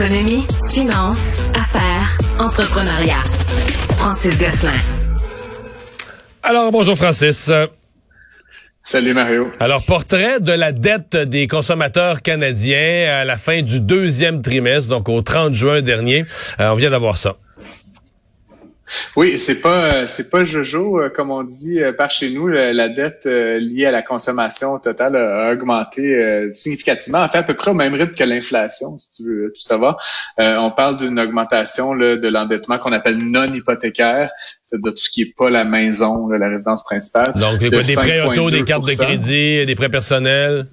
Économie, finance, affaires, entrepreneuriat. Francis Gosselin. Alors, bonjour Francis. Salut Mario. Alors, portrait de la dette des consommateurs canadiens à la fin du deuxième trimestre, donc au 30 juin dernier. Euh, on vient d'avoir ça. Oui, c'est pas euh, c'est pas Jojo euh, comme on dit euh, par chez nous. La dette liée à la consommation totale a augmenté significativement, en fait à peu près au même rythme que l'inflation, si tu veux tout savoir. on parle d'une augmentation de l'endettement qu'on appelle non hypothécaire, c'est-à-dire tout ce qui est pas la maison, la résidence principale. Donc des prêts auto, des cartes de crédit, des prêts personnels.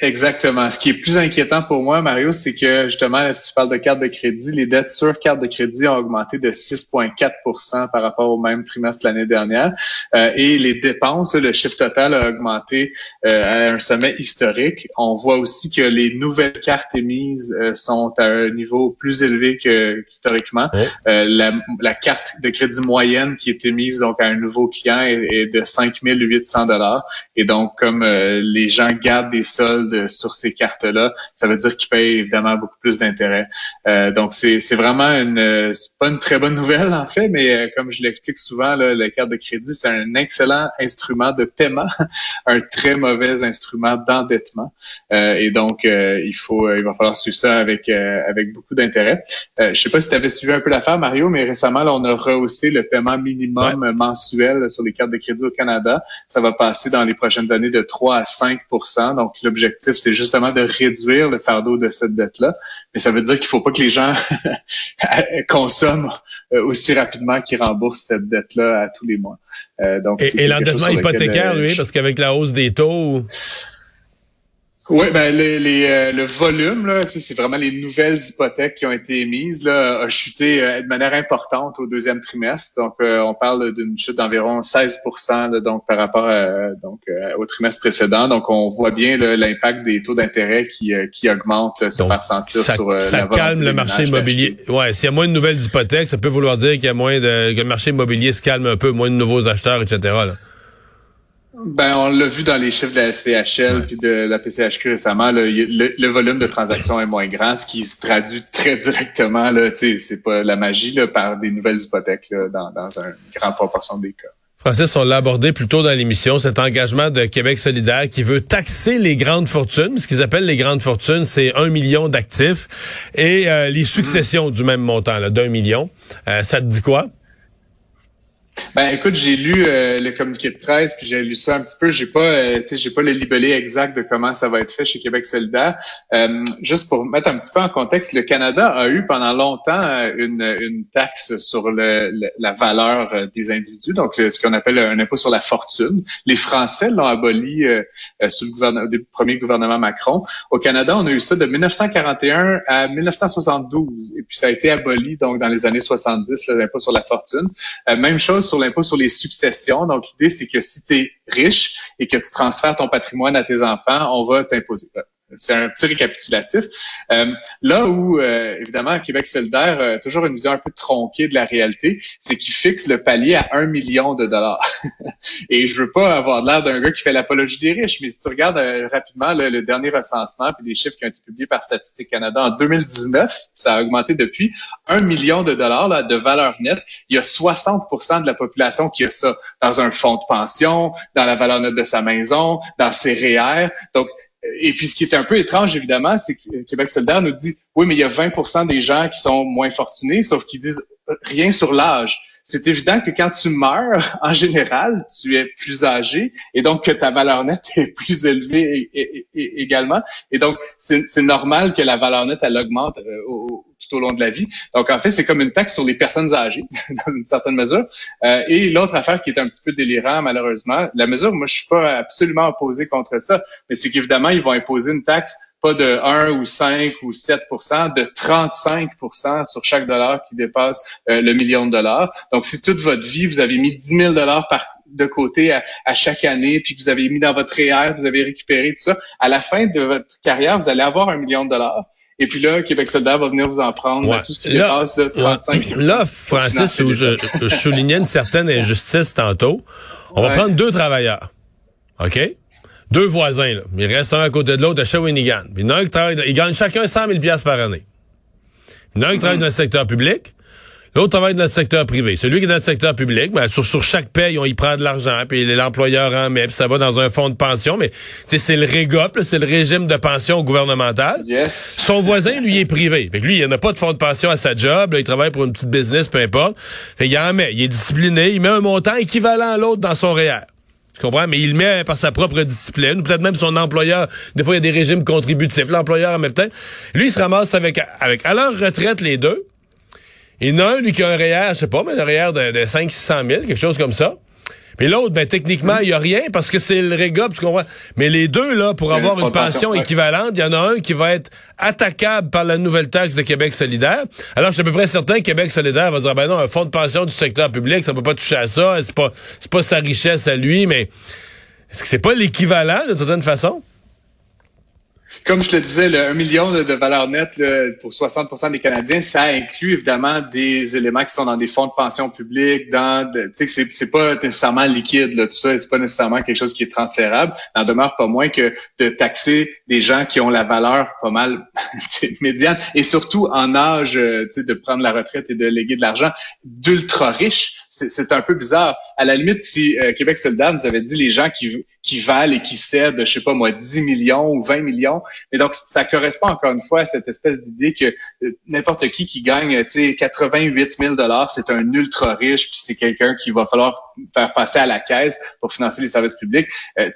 Exactement. Ce qui est plus inquiétant pour moi, Mario, c'est que justement, tu parles de carte de crédit, les dettes sur carte de crédit ont augmenté de 6,4% par rapport au même trimestre l'année dernière. Euh, et les dépenses, le chiffre total a augmenté euh, à un sommet historique. On voit aussi que les nouvelles cartes émises euh, sont à un niveau plus élevé que historiquement. La, la, carte de crédit moyenne qui est émise donc à un nouveau client est, est de 5 800 dollars. Et donc, comme les gens gardent des soldes sur ces cartes-là, ça veut dire qu'ils payent évidemment beaucoup plus d'intérêt. Euh, donc c'est vraiment une c'est pas une très bonne nouvelle en fait, mais euh, comme je l'explique souvent, là, la carte de crédit c'est un excellent instrument de paiement, un très mauvais instrument d'endettement. Euh, et donc il faut il va falloir suivre ça avec avec beaucoup d'intérêt. je sais pas si tu avais suivi un peu l'affaire Mario, mais récemment là, on a rehaussé le paiement minimum mensuel sur les cartes de crédit au Canada. Ça va passer dans les prochaines années de 3 à 5 Donc l'objectif c'est justement de réduire le fardeau de cette dette-là. Mais ça veut dire qu'il faut pas que les gens consomment euh, aussi rapidement qu'ils remboursent cette dette-là à tous les mois. Euh, donc, et, l'endettement hypothécaire, lui, parce qu'avec la hausse des taux... Oui, ben les, les, euh, le volume, là, c'est vraiment les nouvelles hypothèques qui ont été émises, là, a chuté euh, de manière importante au deuxième trimestre. Donc, euh, on parle d'une chute d'environ 16% donc par rapport à, donc, au trimestre précédent. Donc, on voit bien l'impact des taux d'intérêt qui, qui augmentent, se faire sentir ça, sur ça calme le marché immobilier. Ouais, s'il y a moins de nouvelles hypothèques, ça peut vouloir dire qu'il y a moins de que le marché immobilier se calme un peu, moins de nouveaux acheteurs, etc. Là. Ben, on l'a vu dans les chiffres de la CHL puis de la PCHQ récemment, le, volume de transactions est moins grand, ce qui se traduit très directement, là, c'est pas la magie, là, par des nouvelles hypothèques là, dans, dans une grande proportion des cas. Francis, on l'a abordé plus tôt dans l'émission, cet engagement de Québec solidaire qui veut taxer les grandes fortunes. Ce qu'ils appellent les grandes fortunes, c'est un million d'actifs et euh, les successions du même montant, d'un million. Euh, ça te dit quoi? Ben écoute, j'ai lu euh, le communiqué de presse, puis j'ai lu ça un petit peu. J'ai pas, euh, j'ai pas le libellé exact de comment ça va être fait chez Québec solidaire. Euh, juste pour mettre un petit peu en contexte, le Canada a eu pendant longtemps une, une taxe sur le, la valeur des individus, donc ce qu'on appelle un impôt sur la fortune. Les Français l'ont aboli sous le, gouvernement, le premier gouvernement Macron. Au Canada, on a eu ça de 1941 à 1972, et puis ça a été aboli donc dans les années 70 l'impôt sur la fortune. même chose sur l'impôt sur les successions. Donc, l'idée, c'est que si tu es riche et que tu transfères ton patrimoine à tes enfants, on va t'imposer. C'est un petit récapitulatif. Euh, là où, euh, évidemment, Québec solidaire a toujours une vision un peu tronquée de la réalité, c'est qu'il fixe le palier à un million de dollars. Et je veux pas avoir l'air d'un gars qui fait l'apologie des riches, mais si tu regardes euh, rapidement le dernier recensement puis les chiffres qui ont été publiés par Statistique Canada en 2019, ça a augmenté depuis un million de dollars là, de valeur nette. Il y a 60% de la population qui a ça dans un fonds de pension, dans la valeur nette de sa maison, dans ses REER. Donc, et puis, ce qui est un peu étrange, évidemment, c'est que Québec solidaire nous dit, oui, mais il y a 20% des gens qui sont moins fortunés, sauf qu'ils disent rien sur l'âge. C'est évident que quand tu meurs, en général, tu es plus âgé et donc que ta valeur nette est plus élevée également. Et donc, c'est normal que la valeur nette, elle augmente euh, tout au long de la vie. Donc, en fait, c'est comme une taxe sur les personnes âgées, dans une certaine mesure. Euh, et l'autre affaire qui est un petit peu délirant, malheureusement, la mesure, moi, je suis pas absolument opposé contre ça, mais c'est qu'évidemment, ils vont imposer une taxe pas de 1 ou 5 ou 7% de 35% sur chaque dollar qui dépasse euh, le million de dollars. Donc, si toute votre vie, vous avez mis 10 000 dollars par de côté à, chaque année, puis que vous avez mis dans votre REER, vous avez récupéré tout ça, à la fin de votre carrière, vous allez avoir un million de dollars. Et puis là, Québec solidaire va venir vous en prendre tout ce qui dépasse de 35 Là, Francis, où je, je, soulignais une certaine injustice tantôt, on va prendre deux travailleurs. OK? Deux voisins, là. Ils restent un à côté de l'autre à Shawinigan. Puis il y en a un qui travaille, ils gagnent chacun 100 000 par année. Il y en a un qui travaille dans le secteur public. L'autre travaille dans le secteur privé. Celui qui est dans le secteur public, ben, sur, sur chaque paye, on y prend de l'argent, puis l'employeur en met, puis ça va dans un fonds de pension, mais c'est le REGOP, c'est le régime de pension gouvernemental. Yes. Son voisin, lui, est privé. Fait que lui, il n'a pas de fonds de pension à sa job, il travaille pour une petite business, peu importe. Fait il en met, il est discipliné, il met un montant équivalent à l'autre dans son REER. Tu comprends? Mais il met par sa propre discipline. Peut-être même son employeur. Des fois, il y a des régimes contributifs. L'employeur en même temps. Lui, il se ramasse avec, avec, à leur retraite, les deux. Il y en a un, lui, qui a un REER, je sais pas, mais un REER de, de 500 000, quelque chose comme ça. Puis l'autre, ben techniquement, il y a rien parce que c'est le REGOP, tu comprends? Mais les deux, là, pour avoir une pension équivalente, il y en a un qui va être attaquable par la nouvelle taxe de Québec solidaire. Alors, je suis à peu près certain que Québec solidaire va dire, ben non, un fonds de pension du secteur public, ça peut pas toucher à ça, c'est pas, c'est pas sa richesse à lui, mais est-ce que c'est pas l'équivalent, de toute certaine façon? Comme je te disais, le 1 million de, valeur nette pour 60% des Canadiens, ça inclut évidemment des éléments qui sont dans des fonds de pension publique, dans tu sais c'est pas nécessairement liquide là, tout ça, c'est pas nécessairement quelque chose qui est transférable. N'en demeure pas moins que de taxer des gens qui ont la valeur pas mal médiane et surtout en âge euh, de prendre la retraite et de léguer de l'argent d'ultra riches c'est un peu bizarre. À la limite, si euh, Québec solidaire nous avait dit les gens qui, valent et qui cèdent, je sais pas moi, 10 millions ou 20 millions, et donc ça correspond encore une fois à cette espèce d'idée que euh, n'importe qui qui gagne, tu sais, 88 000 dollars, c'est un ultra riche, puis c'est quelqu'un qui va falloir faire passer à la caisse pour financer les services publics. Euh,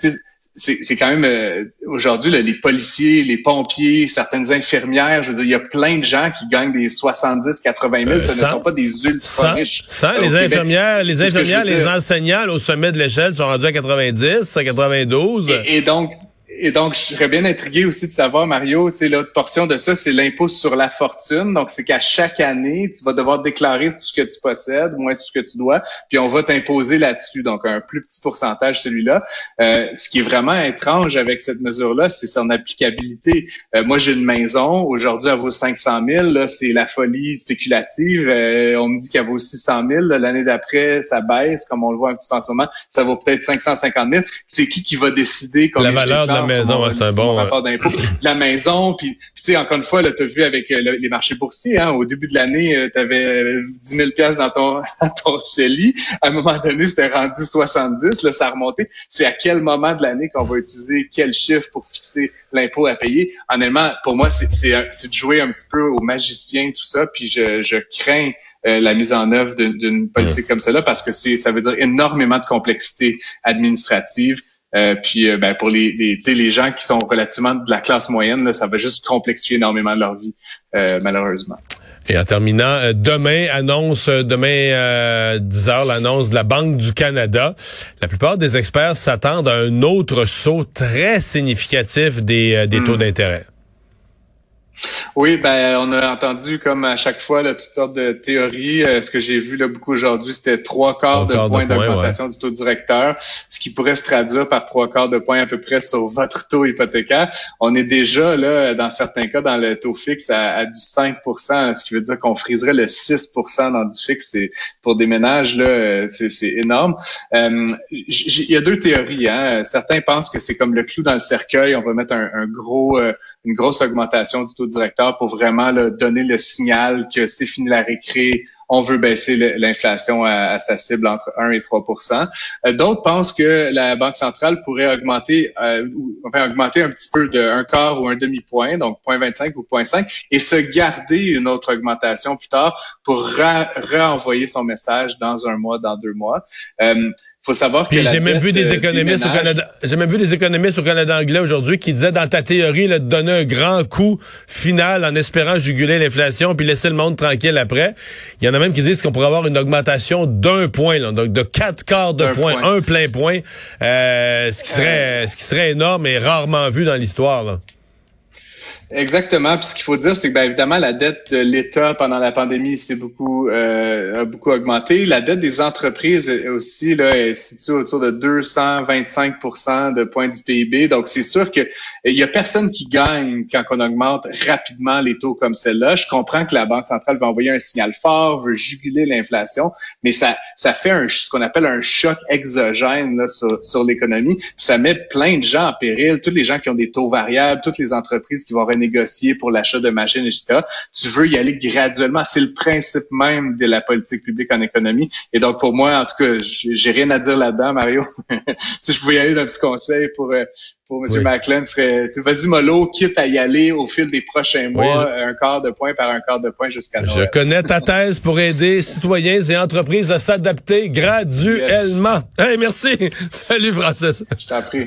c'est quand même euh, aujourd'hui les policiers, les pompiers, certaines infirmières, je veux dire, il y a plein de gens qui gagnent des 70, 80 000. ce ne sont pas des ultra riches. Sans les infirmières, les infirmières, les enseignants au sommet de l'échelle sont rendus à 90, à 92. et donc et donc, je serais bien intrigué aussi de savoir, Mario, tu sais, l'autre portion de ça, c'est l'impôt sur la fortune. Donc, c'est qu'à chaque année, tu vas devoir déclarer tout ce que tu possèdes, moins tout ce que tu dois, puis on va t'imposer là-dessus. Donc, un plus petit pourcentage, celui-là. Euh, ce qui est vraiment étrange avec cette mesure-là, c'est son applicabilité. Euh, moi, j'ai une maison. Aujourd'hui, elle vaut 500 000. Là, c'est la folie spéculative. Euh, on me dit qu'elle vaut 600 000. L'année d'après, ça baisse, comme on le voit un petit peu en ce moment. Ça vaut peut-être 550 000. C'est qui qui va décider combien la valeur la maison, c'est un bon rapport d'impôt. la maison, puis tu sais encore une fois, tu as vu avec euh, les marchés boursiers, hein, au début de l'année, tu avais 10 000 pièces dans ton ton CELI. À un moment donné, c'était rendu 70, là ça a remonté. C'est à quel moment de l'année qu'on va utiliser quel chiffre pour fixer l'impôt à payer? Honnêtement, pour moi, c'est c'est de jouer un petit peu au magicien tout ça, puis je, je crains euh, la mise en œuvre d'une politique comme celle-là parce que c'est ça veut dire énormément de complexité administrative. Euh, puis euh, ben, pour les, les, les gens qui sont relativement de la classe moyenne, là, ça va juste complexifier énormément leur vie, euh, malheureusement. Et en terminant, demain annonce, demain 10 heures, l'annonce de la Banque du Canada. La plupart des experts s'attendent à un autre saut très significatif des, des taux hmm. d'intérêt. Oui, ben on a entendu comme à chaque fois là, toutes sortes de théories. Euh, ce que j'ai vu là beaucoup aujourd'hui, c'était trois quarts de point d'augmentation du taux directeur, ce qui pourrait se traduire par trois quarts de point à peu près sur votre taux hypothécaire. On est déjà là, dans certains cas, dans le taux fixe à, du 5% ce qui veut dire qu'on friserait le 6% dans du fixe. C'est pour des ménages là, euh, c'est énorme. Euh, il y a deux théories. Hein. Certains pensent que c'est comme le clou dans le cercueil. On va mettre un, un gros, une grosse augmentation du taux directeur pour vraiment donner le signal que c'est fini la récré, on veut baisser l'inflation à, sa cible entre 1 et 3 euh, D'autres pensent que la Banque centrale pourrait augmenter, euh, augmenter un petit peu d'un quart ou un demi-point, donc 0.25 ou 0.5, et se garder une autre augmentation plus tard pour renvoyer son message dans un mois, dans deux mois. Euh, faut savoir que j'ai même vu des euh, économistes au Canada j'ai même vu des économistes au Canada anglais aujourd'hui qui disaient dans ta théorie là, de donner un grand coup final en espérant juguler l'inflation puis laisser le monde tranquille après il y en a même qui disent qu'on pourrait avoir une augmentation d'un point là, donc de quatre quarts de point, un plein point euh, ce qui serait ce qui serait énorme et rarement vu dans l'histoire Exactement. Puis ce qu'il faut dire, c'est que bien évidemment, la dette de l'État pendant la pandémie s'est beaucoup euh, a beaucoup augmenté. La dette des entreprises aussi là, est située autour de 225% de points du PIB. Donc, c'est sûr que il y a personne qui gagne quand on augmente rapidement les taux comme celle-là. Je comprends que la Banque centrale va envoyer un signal fort, veut juguler l'inflation, mais ça, ça fait un, ce qu'on appelle un choc exogène là, sur, sur l'économie. Ça met plein de gens en péril, tous les gens qui ont des taux variables, toutes les entreprises qui vont négocier pour l'achat de machines, etc. Tu veux y aller graduellement. C'est le principe même de la politique publique en économie. Et donc, pour moi, en tout cas, j'ai rien à dire là-dedans, Mario. si je pouvais y aller d'un petit conseil pour, euh, pour M. Macklin, serait, vas-y, mollo, quitte à y aller au fil des prochains mois, un quart de point par un quart de point jusqu'à Je connais ta thèse pour aider citoyens et entreprises à s'adapter graduellement. Hey, merci. Salut, Francis. Je t'en prie.